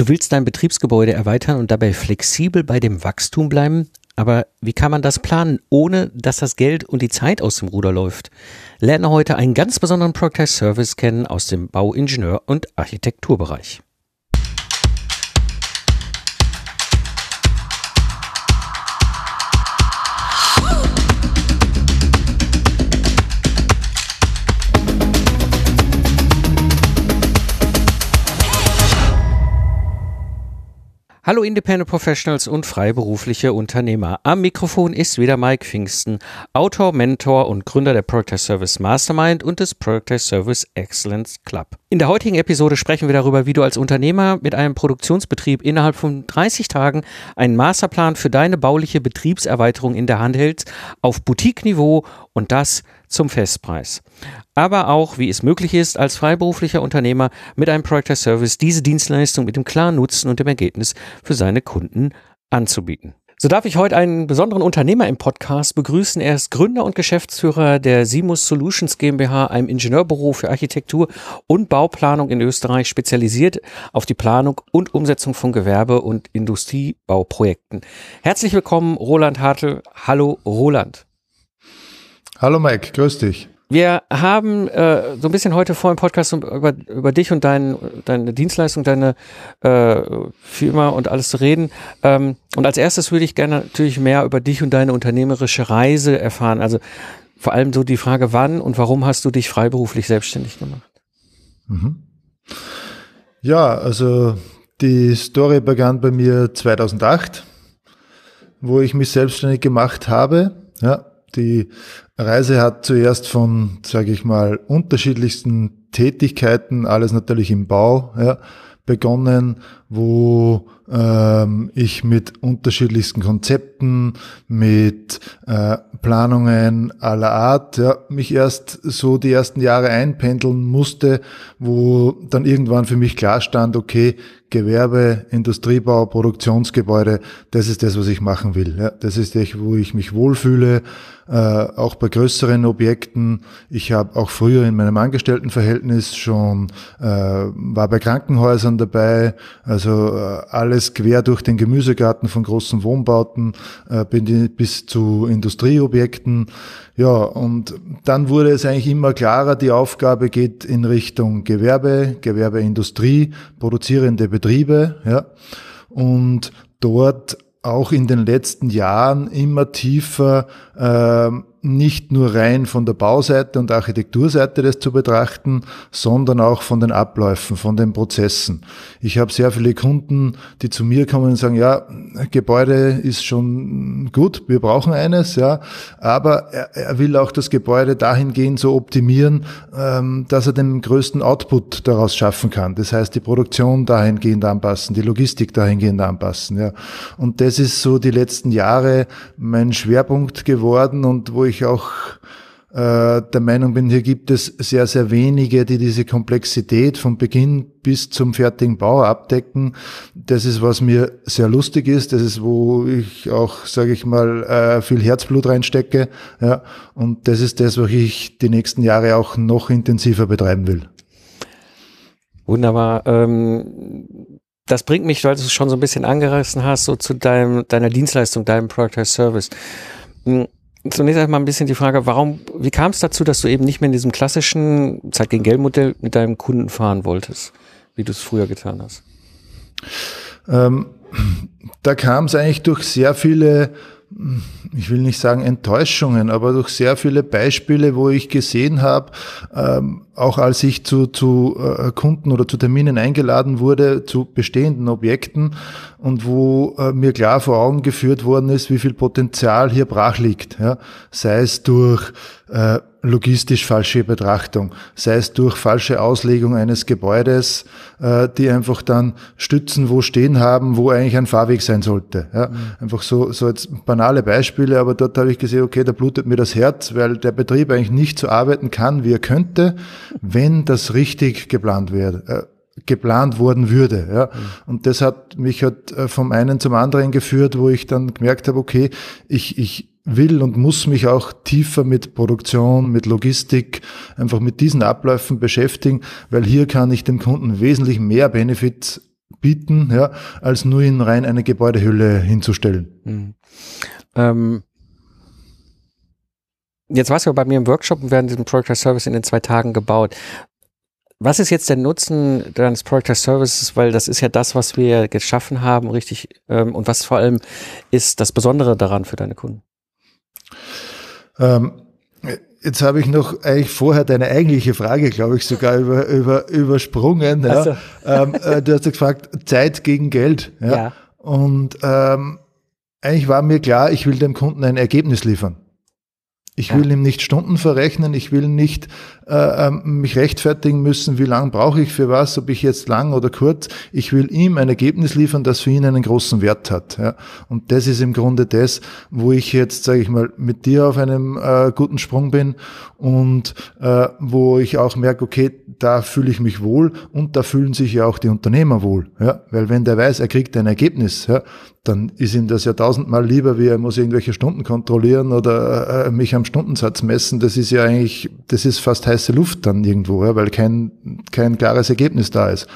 Du willst dein Betriebsgebäude erweitern und dabei flexibel bei dem Wachstum bleiben, aber wie kann man das planen, ohne dass das Geld und die Zeit aus dem Ruder läuft? Lerne heute einen ganz besonderen Project Service kennen aus dem Bauingenieur- und Architekturbereich. Hallo Independent Professionals und freiberufliche Unternehmer. Am Mikrofon ist wieder Mike Pfingsten, Autor, Mentor und Gründer der Project Service Mastermind und des Project Service Excellence Club. In der heutigen Episode sprechen wir darüber, wie du als Unternehmer mit einem Produktionsbetrieb innerhalb von 30 Tagen einen Masterplan für deine bauliche Betriebserweiterung in der Hand hältst, auf Boutique-Niveau und das zum Festpreis. Aber auch, wie es möglich ist, als freiberuflicher Unternehmer mit einem Project Service diese Dienstleistung mit dem klaren Nutzen und dem Ergebnis für seine Kunden anzubieten. So darf ich heute einen besonderen Unternehmer im Podcast begrüßen. Er ist Gründer und Geschäftsführer der Simus Solutions GmbH, einem Ingenieurbüro für Architektur und Bauplanung in Österreich, spezialisiert auf die Planung und Umsetzung von Gewerbe- und Industriebauprojekten. Herzlich willkommen, Roland Hartl. Hallo, Roland. Hallo Mike, grüß dich. Wir haben äh, so ein bisschen heute vor im Podcast über, über dich und dein, deine Dienstleistung, deine äh, Firma und alles zu reden. Ähm, und als erstes würde ich gerne natürlich mehr über dich und deine unternehmerische Reise erfahren. Also vor allem so die Frage, wann und warum hast du dich freiberuflich selbstständig gemacht? Mhm. Ja, also die Story begann bei mir 2008, wo ich mich selbstständig gemacht habe. Ja, die Reise hat zuerst von, sage ich mal, unterschiedlichsten Tätigkeiten, alles natürlich im Bau, ja, begonnen, wo ähm, ich mit unterschiedlichsten Konzepten, mit äh, Planungen aller Art, ja, mich erst so die ersten Jahre einpendeln musste, wo dann irgendwann für mich klar stand, okay, Gewerbe, Industriebau, Produktionsgebäude, das ist das, was ich machen will. Ja, das ist das, wo ich mich wohlfühle, äh, auch bei größeren Objekten. Ich habe auch früher in meinem Angestelltenverhältnis schon, äh, war bei Krankenhäusern dabei, also äh, alles quer durch den Gemüsegarten von großen Wohnbauten äh, bis zu Industrieobjekten. Ja, und dann wurde es eigentlich immer klarer, die Aufgabe geht in Richtung Gewerbe, Gewerbeindustrie, produzierende Betriebe, ja. Und dort auch in den letzten Jahren immer tiefer äh, nicht nur rein von der Bauseite und Architekturseite das zu betrachten, sondern auch von den Abläufen, von den Prozessen. Ich habe sehr viele Kunden, die zu mir kommen und sagen, ja, Gebäude ist schon gut, wir brauchen eines, ja, aber er, er will auch das Gebäude dahingehend so optimieren, ähm, dass er den größten Output daraus schaffen kann. Das heißt, die Produktion dahingehend anpassen, die Logistik dahingehend anpassen, ja. Und das ist so die letzten Jahre mein Schwerpunkt geworden und wo ich ich auch äh, der Meinung bin, hier gibt es sehr, sehr wenige, die diese Komplexität von Beginn bis zum fertigen Bau abdecken. Das ist, was mir sehr lustig ist. Das ist, wo ich auch, sage ich mal, äh, viel Herzblut reinstecke. Ja, und das ist das, was ich die nächsten Jahre auch noch intensiver betreiben will. Wunderbar. Ähm das bringt mich, weil du es schon so ein bisschen angerissen hast, so zu deinem, deiner Dienstleistung, deinem Product Service. Zunächst einmal ein bisschen die Frage, warum, wie kam es dazu, dass du eben nicht mehr in diesem klassischen Zeit gegen Geld Modell mit deinem Kunden fahren wolltest, wie du es früher getan hast? Ähm, da kam es eigentlich durch sehr viele ich will nicht sagen Enttäuschungen, aber durch sehr viele Beispiele, wo ich gesehen habe, ähm, auch als ich zu, zu äh, Kunden oder zu Terminen eingeladen wurde, zu bestehenden Objekten und wo äh, mir klar vor Augen geführt worden ist, wie viel Potenzial hier brach liegt. Ja? Sei es durch äh, logistisch falsche Betrachtung, sei es durch falsche Auslegung eines Gebäudes, äh, die einfach dann Stützen wo stehen haben, wo eigentlich ein Fahrweg sein sollte. Ja? Mhm. Einfach so, so jetzt banale Beispiele, aber dort habe ich gesehen, okay, da blutet mir das Herz, weil der Betrieb eigentlich nicht so arbeiten kann, wie er könnte, wenn das richtig geplant wird. Äh, geplant worden würde. Ja. Mhm. Und das hat mich halt vom einen zum anderen geführt, wo ich dann gemerkt habe, okay, ich, ich will und muss mich auch tiefer mit Produktion, mit Logistik, einfach mit diesen Abläufen beschäftigen, weil hier kann ich dem Kunden wesentlich mehr Benefits bieten, ja, als nur in rein eine Gebäudehülle hinzustellen. Mhm. Ähm, jetzt warst du bei mir im Workshop und werden diesen Project Service in den zwei Tagen gebaut. Was ist jetzt der Nutzen deines Project Services? Weil das ist ja das, was wir geschaffen haben, richtig. Ähm, und was vor allem ist das Besondere daran für deine Kunden? Ähm, Jetzt habe ich noch eigentlich vorher deine eigentliche Frage, glaube ich, sogar über, über, übersprungen. Ja. So. Ähm, äh, du hast ja gefragt, Zeit gegen Geld. Ja. ja. Und ähm, eigentlich war mir klar, ich will dem Kunden ein Ergebnis liefern. Ich will ja. ihm nicht Stunden verrechnen, ich will nicht äh, ähm, mich rechtfertigen müssen, wie lang brauche ich für was, ob ich jetzt lang oder kurz. Ich will ihm ein Ergebnis liefern, das für ihn einen großen Wert hat. Ja. Und das ist im Grunde das, wo ich jetzt, sage ich mal, mit dir auf einem äh, guten Sprung bin und äh, wo ich auch merke, okay, da fühle ich mich wohl und da fühlen sich ja auch die Unternehmer wohl. Ja. Weil wenn der weiß, er kriegt ein Ergebnis, ja, dann ist ihm das ja tausendmal lieber, wie er muss irgendwelche Stunden kontrollieren oder äh, mich am Stundensatz messen. Das ist ja eigentlich, das ist fast heiße Luft dann irgendwo, ja, weil kein, kein klares Ergebnis da ist.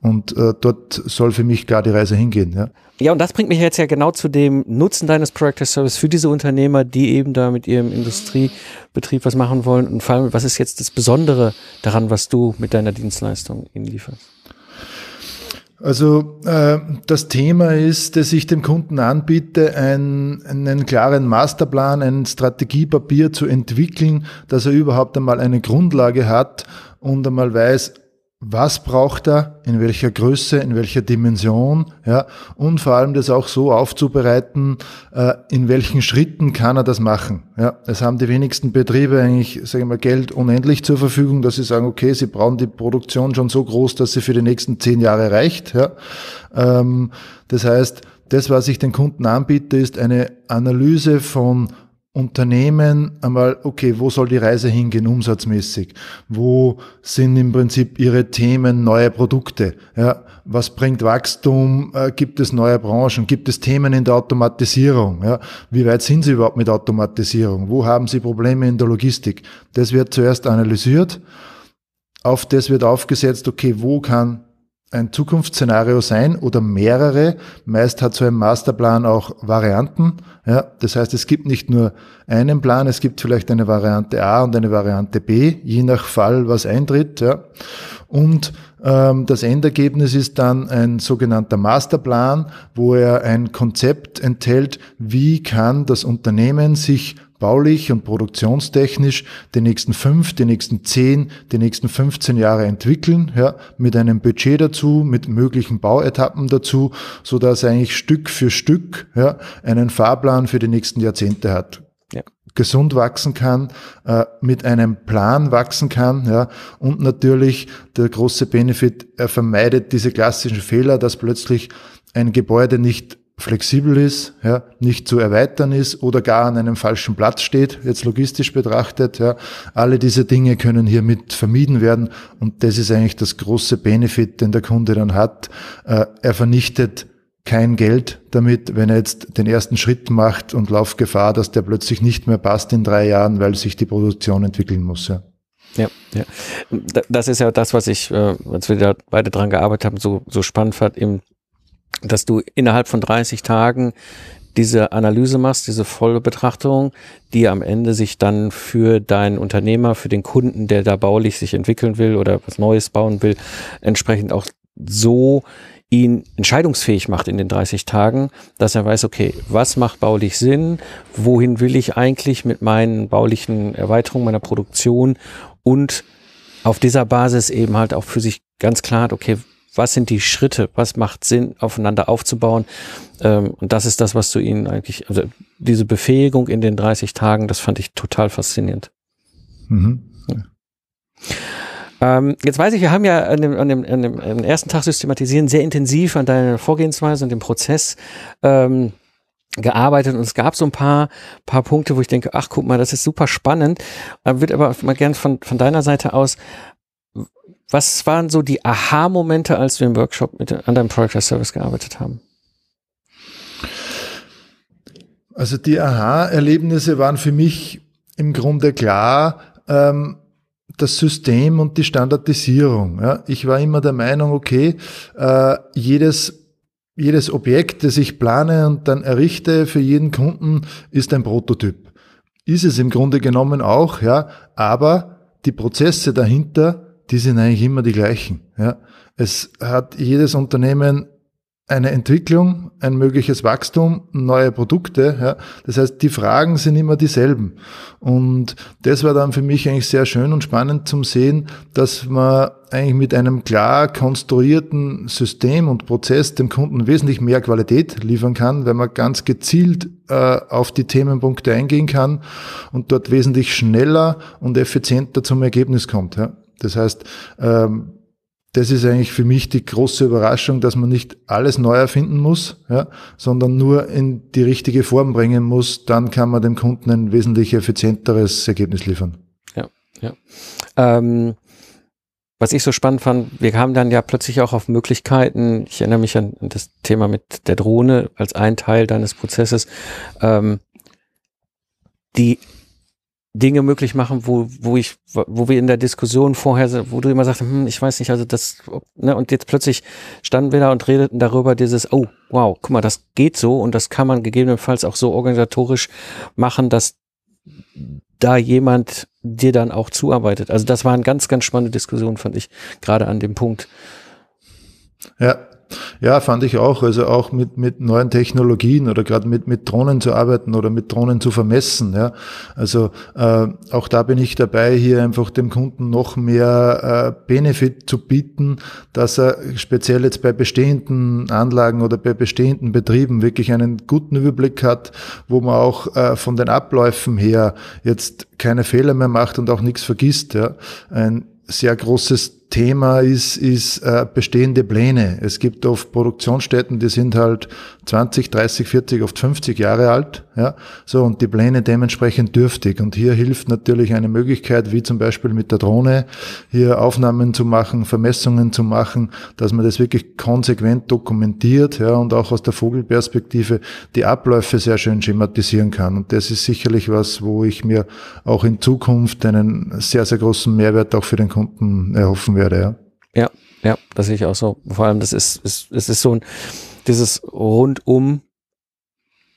Und äh, dort soll für mich gar die Reise hingehen. Ja. ja, und das bringt mich jetzt ja genau zu dem Nutzen deines Project Service für diese Unternehmer, die eben da mit ihrem Industriebetrieb was machen wollen. Und vor allem, was ist jetzt das Besondere daran, was du mit deiner Dienstleistung ihnen lieferst? Also äh, das Thema ist, dass ich dem Kunden anbiete, ein, einen klaren Masterplan, ein Strategiepapier zu entwickeln, dass er überhaupt einmal eine Grundlage hat und einmal weiß, was braucht er, in welcher Größe, in welcher Dimension, ja, und vor allem das auch so aufzubereiten, äh, in welchen Schritten kann er das machen. Ja, es haben die wenigsten Betriebe eigentlich, sagen wir Geld unendlich zur Verfügung, dass sie sagen, okay, sie brauchen die Produktion schon so groß, dass sie für die nächsten zehn Jahre reicht. Ja, ähm, das heißt, das, was ich den Kunden anbiete, ist eine Analyse von Unternehmen einmal, okay, wo soll die Reise hingehen umsatzmäßig? Wo sind im Prinzip ihre Themen, neue Produkte? Ja, was bringt Wachstum? Äh, gibt es neue Branchen? Gibt es Themen in der Automatisierung? Ja, wie weit sind sie überhaupt mit Automatisierung? Wo haben sie Probleme in der Logistik? Das wird zuerst analysiert. Auf das wird aufgesetzt, okay, wo kann ein Zukunftsszenario sein oder mehrere. Meist hat so ein Masterplan auch Varianten. Ja, das heißt, es gibt nicht nur einen Plan, es gibt vielleicht eine Variante A und eine Variante B, je nach Fall, was eintritt. Ja. Und ähm, das Endergebnis ist dann ein sogenannter Masterplan, wo er ein Konzept enthält, wie kann das Unternehmen sich baulich und produktionstechnisch die nächsten fünf, die nächsten zehn, die nächsten 15 Jahre entwickeln, ja, mit einem Budget dazu, mit möglichen Bauetappen dazu, so dass er eigentlich Stück für Stück ja, einen Fahrplan für die nächsten Jahrzehnte hat. Ja. gesund wachsen kann, äh, mit einem Plan wachsen kann, ja, und natürlich der große Benefit, er vermeidet diese klassischen Fehler, dass plötzlich ein Gebäude nicht flexibel ist, ja, nicht zu erweitern ist oder gar an einem falschen Platz steht, jetzt logistisch betrachtet. Ja. Alle diese Dinge können hiermit vermieden werden und das ist eigentlich das große Benefit, den der Kunde dann hat. Äh, er vernichtet kein Geld damit, wenn er jetzt den ersten Schritt macht und lauft Gefahr, dass der plötzlich nicht mehr passt in drei Jahren, weil sich die Produktion entwickeln muss. Ja. Ja, ja. Das ist ja das, was ich, als wir da beide dran gearbeitet haben, so, so spannend fand, eben dass du innerhalb von 30 Tagen diese Analyse machst, diese Vollbetrachtung, die am Ende sich dann für deinen Unternehmer, für den Kunden, der da baulich sich entwickeln will oder was Neues bauen will, entsprechend auch so ihn entscheidungsfähig macht in den 30 Tagen, dass er weiß, okay, was macht baulich Sinn, wohin will ich eigentlich mit meinen baulichen Erweiterungen meiner Produktion? Und auf dieser Basis eben halt auch für sich ganz klar hat, okay, was sind die Schritte, was macht Sinn, aufeinander aufzubauen. Ähm, und das ist das, was du ihnen eigentlich, also diese Befähigung in den 30 Tagen, das fand ich total faszinierend. Mhm. Ja. Ähm, jetzt weiß ich, wir haben ja an dem, an, dem, an dem ersten Tag systematisieren sehr intensiv an deiner Vorgehensweise und dem Prozess ähm, gearbeitet und es gab so ein paar, paar Punkte, wo ich denke, ach guck mal, das ist super spannend. Wird aber mal gern von, von deiner Seite aus was waren so die Aha-Momente, als wir im Workshop mit an deinem Product as Service gearbeitet haben? Also die Aha-Erlebnisse waren für mich im Grunde klar, ähm, das System und die Standardisierung. Ja. Ich war immer der Meinung, okay, äh, jedes jedes Objekt, das ich plane und dann errichte für jeden Kunden, ist ein Prototyp. Ist es im Grunde genommen auch, ja, aber die Prozesse dahinter, die sind eigentlich immer die gleichen. Ja. Es hat jedes Unternehmen eine Entwicklung, ein mögliches Wachstum, neue Produkte. Ja. Das heißt, die Fragen sind immer dieselben. Und das war dann für mich eigentlich sehr schön und spannend zum sehen, dass man eigentlich mit einem klar konstruierten System und Prozess dem Kunden wesentlich mehr Qualität liefern kann, weil man ganz gezielt äh, auf die Themenpunkte eingehen kann und dort wesentlich schneller und effizienter zum Ergebnis kommt. Ja. Das heißt, ähm, das ist eigentlich für mich die große Überraschung, dass man nicht alles neu erfinden muss, ja, sondern nur in die richtige Form bringen muss. Dann kann man dem Kunden ein wesentlich effizienteres Ergebnis liefern. Ja, ja. Ähm, was ich so spannend fand, wir kamen dann ja plötzlich auch auf Möglichkeiten. Ich erinnere mich an das Thema mit der Drohne als ein Teil deines Prozesses, ähm, die Dinge möglich machen, wo, wo ich, wo wir in der Diskussion vorher, wo du immer sagst, hm, ich weiß nicht, also das, ne, und jetzt plötzlich standen wir da und redeten darüber dieses, oh, wow, guck mal, das geht so und das kann man gegebenenfalls auch so organisatorisch machen, dass da jemand dir dann auch zuarbeitet. Also das war eine ganz, ganz spannende Diskussion, fand ich, gerade an dem Punkt. Ja, ja, fand ich auch. Also auch mit, mit neuen Technologien oder gerade mit, mit Drohnen zu arbeiten oder mit Drohnen zu vermessen. Ja. Also äh, auch da bin ich dabei, hier einfach dem Kunden noch mehr äh, Benefit zu bieten, dass er speziell jetzt bei bestehenden Anlagen oder bei bestehenden Betrieben wirklich einen guten Überblick hat, wo man auch äh, von den Abläufen her jetzt keine Fehler mehr macht und auch nichts vergisst. Ja. Ein sehr großes Thema ist, ist äh, bestehende Pläne. Es gibt oft Produktionsstätten, die sind halt 20, 30, 40, oft 50 Jahre alt. Ja, so und die Pläne dementsprechend dürftig. Und hier hilft natürlich eine Möglichkeit, wie zum Beispiel mit der Drohne, hier Aufnahmen zu machen, Vermessungen zu machen, dass man das wirklich konsequent dokumentiert, ja, und auch aus der Vogelperspektive die Abläufe sehr schön schematisieren kann. Und das ist sicherlich was, wo ich mir auch in Zukunft einen sehr, sehr großen Mehrwert auch für den Kunden erhoffen werde werde, ja. Ja, ja, das sehe ich auch so. Vor allem, das ist, ist, es ist so ein, dieses rundum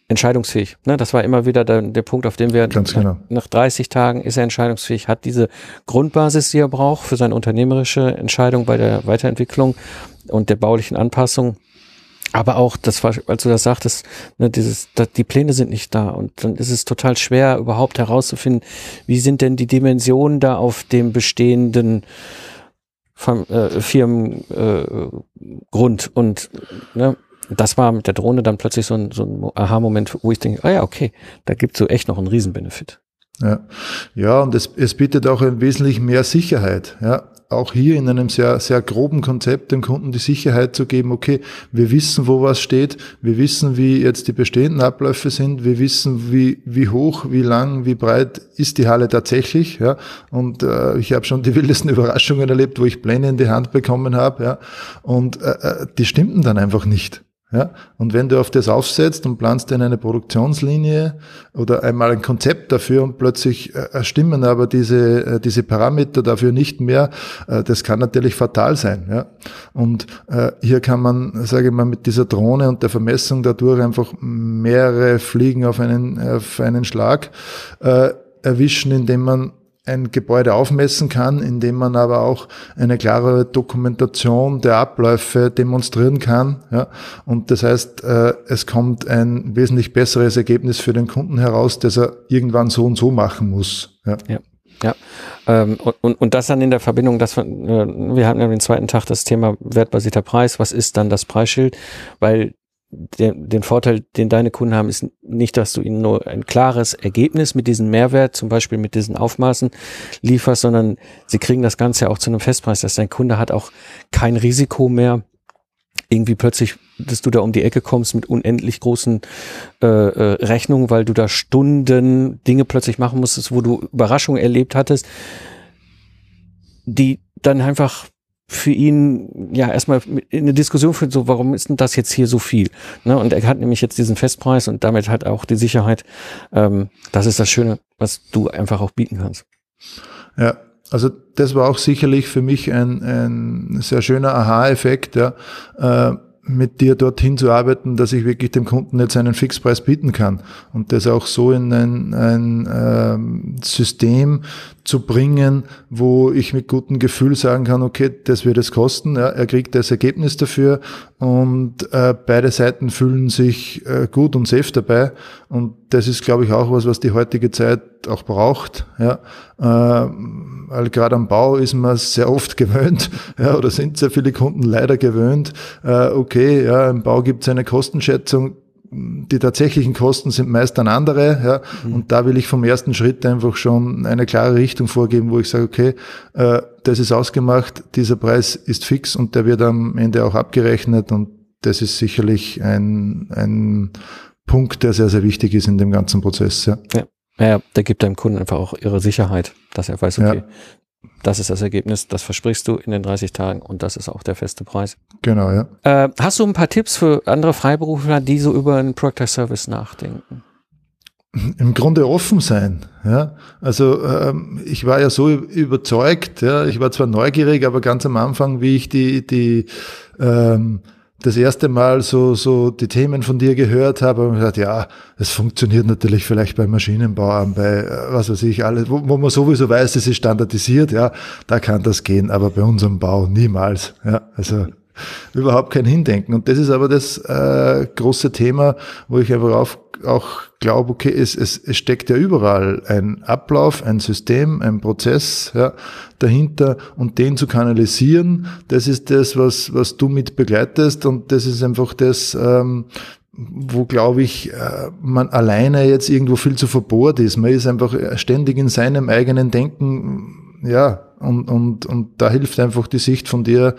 entscheidungsfähig. Ne? Das war immer wieder der, der Punkt, auf dem wir Ganz nach, genau. nach 30 Tagen ist er entscheidungsfähig, hat diese Grundbasis, die er braucht für seine unternehmerische Entscheidung bei der Weiterentwicklung und der baulichen Anpassung. Aber auch, das war, als du das sagtest, ne, dieses, da, die Pläne sind nicht da und dann ist es total schwer, überhaupt herauszufinden, wie sind denn die Dimensionen da auf dem bestehenden äh, Firmengrund äh, und ne, das war mit der Drohne dann plötzlich so ein, so ein Aha-Moment, wo ich denke, ah ja, okay, da gibt's so echt noch einen Riesenbenefit. Ja, ja und es, es bietet auch ein wesentlich mehr Sicherheit. Ja, auch hier in einem sehr, sehr groben Konzept dem Kunden die Sicherheit zu geben, okay, wir wissen, wo was steht, wir wissen, wie jetzt die bestehenden Abläufe sind, wir wissen, wie, wie hoch, wie lang, wie breit ist die Halle tatsächlich, ja, und äh, ich habe schon die wildesten Überraschungen erlebt, wo ich Pläne in die Hand bekommen habe, ja, und äh, äh die stimmten dann einfach nicht. Ja, und wenn du auf das aufsetzt und planst in eine Produktionslinie oder einmal ein Konzept dafür und plötzlich äh, stimmen aber diese, äh, diese Parameter dafür nicht mehr, äh, das kann natürlich fatal sein. Ja. Und äh, hier kann man, sage ich mal, mit dieser Drohne und der Vermessung dadurch einfach mehrere Fliegen auf einen, auf einen Schlag äh, erwischen, indem man ein Gebäude aufmessen kann, indem man aber auch eine klare Dokumentation der Abläufe demonstrieren kann. Ja. Und das heißt, äh, es kommt ein wesentlich besseres Ergebnis für den Kunden heraus, dass er irgendwann so und so machen muss. Ja. ja. Ja, ähm, und, und, das dann in der Verbindung, dass wir, äh, wir hatten ja den zweiten Tag das Thema wertbasierter Preis. Was ist dann das Preisschild? Weil der, den Vorteil, den deine Kunden haben, ist nicht, dass du ihnen nur ein klares Ergebnis mit diesem Mehrwert, zum Beispiel mit diesen Aufmaßen lieferst, sondern sie kriegen das Ganze auch zu einem Festpreis, dass dein Kunde hat auch kein Risiko mehr, irgendwie plötzlich, dass du da um die Ecke kommst mit unendlich großen äh, äh, Rechnungen, weil du da Stunden Dinge plötzlich machen musstest, wo du Überraschungen erlebt hattest, die dann einfach für ihn ja erstmal in eine Diskussion führt, so warum ist denn das jetzt hier so viel? Ne? Und er hat nämlich jetzt diesen Festpreis und damit hat auch die Sicherheit. Ähm, das ist das Schöne, was du einfach auch bieten kannst. Ja, also das war auch sicherlich für mich ein, ein sehr schöner Aha-Effekt, ja, äh, mit dir dorthin zu arbeiten, dass ich wirklich dem Kunden jetzt einen Fixpreis bieten kann. Und das auch so in ein, ein ähm, System zu bringen, wo ich mit gutem Gefühl sagen kann, okay, das wird es kosten, ja, er kriegt das Ergebnis dafür. Und äh, beide Seiten fühlen sich äh, gut und safe dabei. Und das ist, glaube ich, auch was, was die heutige Zeit auch braucht, ja, äh, weil gerade am Bau ist man sehr oft gewöhnt, ja, oder sind sehr viele Kunden leider gewöhnt, äh, okay, ja, im Bau gibt es eine Kostenschätzung, die tatsächlichen Kosten sind meist dann andere, ja, mhm. und da will ich vom ersten Schritt einfach schon eine klare Richtung vorgeben, wo ich sage, okay, äh, das ist ausgemacht, dieser Preis ist fix und der wird am Ende auch abgerechnet und das ist sicherlich ein, ein Punkt, der sehr, sehr wichtig ist in dem ganzen Prozess. Ja. ja. Ja, der gibt deinem Kunden einfach auch ihre Sicherheit, dass er weiß, okay, ja das ist das Ergebnis, das versprichst du in den 30 Tagen und das ist auch der feste Preis. Genau, ja. Äh, hast du ein paar Tipps für andere Freiberufler, die so über einen Product Service nachdenken? Im Grunde offen sein. Ja, also ähm, ich war ja so überzeugt. Ja, ich war zwar neugierig, aber ganz am Anfang, wie ich die die ähm, das erste Mal so, so die Themen von dir gehört habe und gesagt, ja, es funktioniert natürlich vielleicht bei Maschinenbauern, bei äh, was weiß ich, alles, wo, wo man sowieso weiß, es ist standardisiert, ja, da kann das gehen, aber bei unserem Bau niemals. Ja, also überhaupt kein Hindenken. Und das ist aber das äh, große Thema, wo ich einfach auf, auch glaube, okay, es, es, es steckt ja überall ein Ablauf, ein System, ein Prozess ja, dahinter und den zu kanalisieren, das ist das, was, was du mit begleitest und das ist einfach das, ähm, wo, glaube ich, äh, man alleine jetzt irgendwo viel zu verbohrt ist. Man ist einfach ständig in seinem eigenen Denken, ja, und, und, und da hilft einfach die Sicht von dir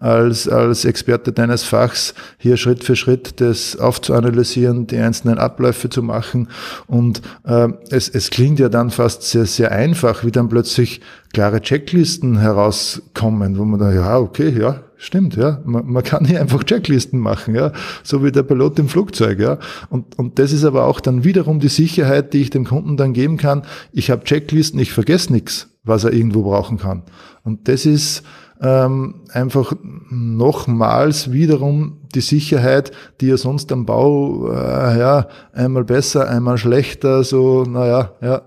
als, als Experte deines Fachs, hier Schritt für Schritt das aufzuanalysieren, die einzelnen Abläufe zu machen. Und äh, es, es klingt ja dann fast sehr, sehr einfach, wie dann plötzlich klare Checklisten herauskommen, wo man da, ja, okay, ja, Stimmt, ja. Man, man, kann hier einfach Checklisten machen, ja. So wie der Pilot im Flugzeug, ja. Und, und das ist aber auch dann wiederum die Sicherheit, die ich dem Kunden dann geben kann. Ich habe Checklisten, ich vergesse nichts was er irgendwo brauchen kann. Und das ist ähm, einfach nochmals wiederum die Sicherheit, die er sonst am Bau, äh, ja, einmal besser, einmal schlechter, so, naja, ja,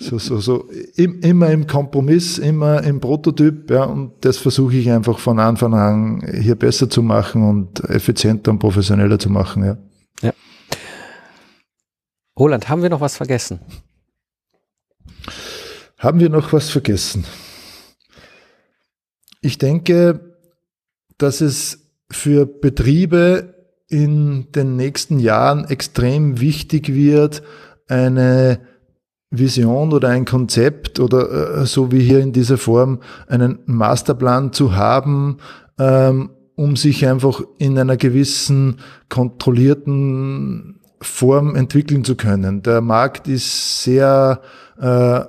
so, so, so, im, immer im Kompromiss, immer im Prototyp, ja, und das versuche ich einfach von Anfang an hier besser zu machen und effizienter und professioneller zu machen, ja. Ja. Roland, haben wir noch was vergessen? Haben wir noch was vergessen? Ich denke, dass es für Betriebe in den nächsten Jahren extrem wichtig wird, eine Vision oder ein Konzept oder äh, so wie hier in dieser Form einen Masterplan zu haben, ähm, um sich einfach in einer gewissen kontrollierten Form entwickeln zu können. Der Markt ist sehr äh,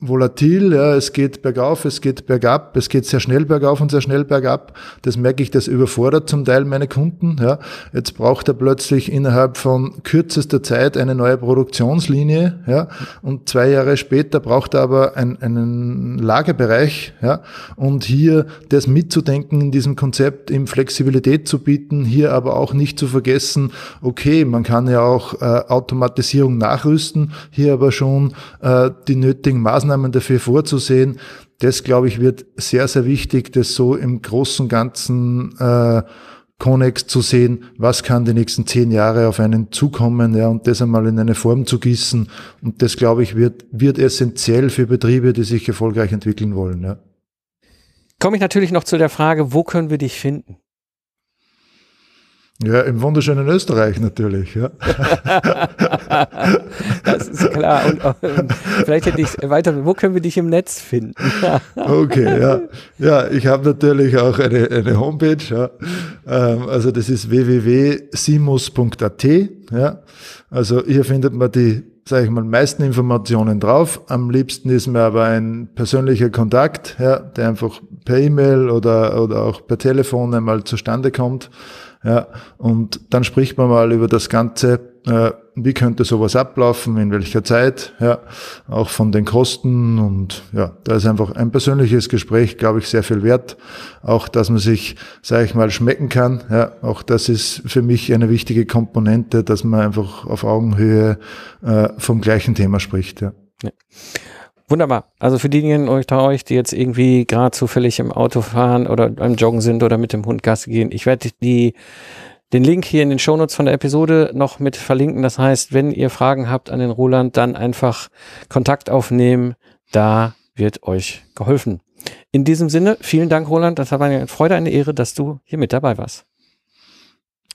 volatil, ja, es geht bergauf, es geht bergab, es geht sehr schnell bergauf und sehr schnell bergab. Das merke ich, das überfordert zum Teil meine Kunden. Ja. Jetzt braucht er plötzlich innerhalb von kürzester Zeit eine neue Produktionslinie, ja, und zwei Jahre später braucht er aber ein, einen Lagerbereich, ja, und hier das mitzudenken in diesem Konzept, ihm Flexibilität zu bieten, hier aber auch nicht zu vergessen, okay, man kann ja auch äh, Automatisierung nachrüsten, hier aber schon äh, die nötigen Maßnahmen Maßnahmen dafür vorzusehen. Das, glaube ich, wird sehr, sehr wichtig, das so im großen Ganzen äh, Connex zu sehen, was kann die nächsten zehn Jahre auf einen zukommen, ja, und das einmal in eine Form zu gießen. Und das, glaube ich, wird, wird essentiell für Betriebe, die sich erfolgreich entwickeln wollen, ja. Komme ich natürlich noch zu der Frage, wo können wir dich finden? Ja, im wunderschönen Österreich natürlich. Ja. das ist klar. Und, und vielleicht hätte ich weiter, wo können wir dich im Netz finden? okay, ja. Ja, ich habe natürlich auch eine, eine Homepage. Ja. Ähm, also das ist www.simus.at. Ja. Also hier findet man die, sage ich mal, meisten Informationen drauf. Am liebsten ist mir aber ein persönlicher Kontakt, ja, der einfach per E-Mail oder, oder auch per Telefon einmal zustande kommt. Ja, und dann spricht man mal über das Ganze, äh, wie könnte sowas ablaufen, in welcher Zeit, ja, auch von den Kosten und ja, da ist einfach ein persönliches Gespräch, glaube ich, sehr viel wert. Auch, dass man sich, sage ich mal, schmecken kann, ja, auch das ist für mich eine wichtige Komponente, dass man einfach auf Augenhöhe äh, vom gleichen Thema spricht, ja. ja. Wunderbar. Also für diejenigen unter euch, die jetzt irgendwie gerade zufällig im Auto fahren oder beim Joggen sind oder mit dem Hund Gas gehen, ich werde die den Link hier in den Shownotes von der Episode noch mit verlinken. Das heißt, wenn ihr Fragen habt an den Roland, dann einfach Kontakt aufnehmen. Da wird euch geholfen. In diesem Sinne, vielen Dank, Roland. Das war eine Freude, eine Ehre, dass du hier mit dabei warst.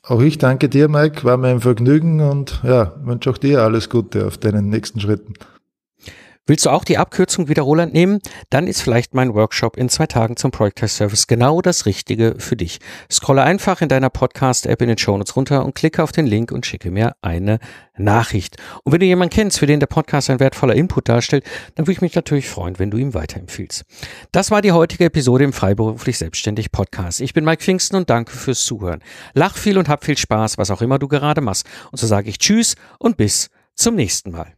Auch ich danke dir, Mike. War mir ein Vergnügen und ja, wünsche auch dir alles Gute auf deinen nächsten Schritten. Willst du auch die Abkürzung wieder Roland nehmen? Dann ist vielleicht mein Workshop in zwei Tagen zum Project Service genau das Richtige für dich. Scrolle einfach in deiner Podcast-App in den Shownotes runter und klicke auf den Link und schicke mir eine Nachricht. Und wenn du jemanden kennst, für den der Podcast ein wertvoller Input darstellt, dann würde ich mich natürlich freuen, wenn du ihm weiterempfiehlst. Das war die heutige Episode im Freiberuflich Selbstständig Podcast. Ich bin Mike Pfingsten und danke fürs Zuhören. Lach viel und hab viel Spaß, was auch immer du gerade machst. Und so sage ich Tschüss und bis zum nächsten Mal.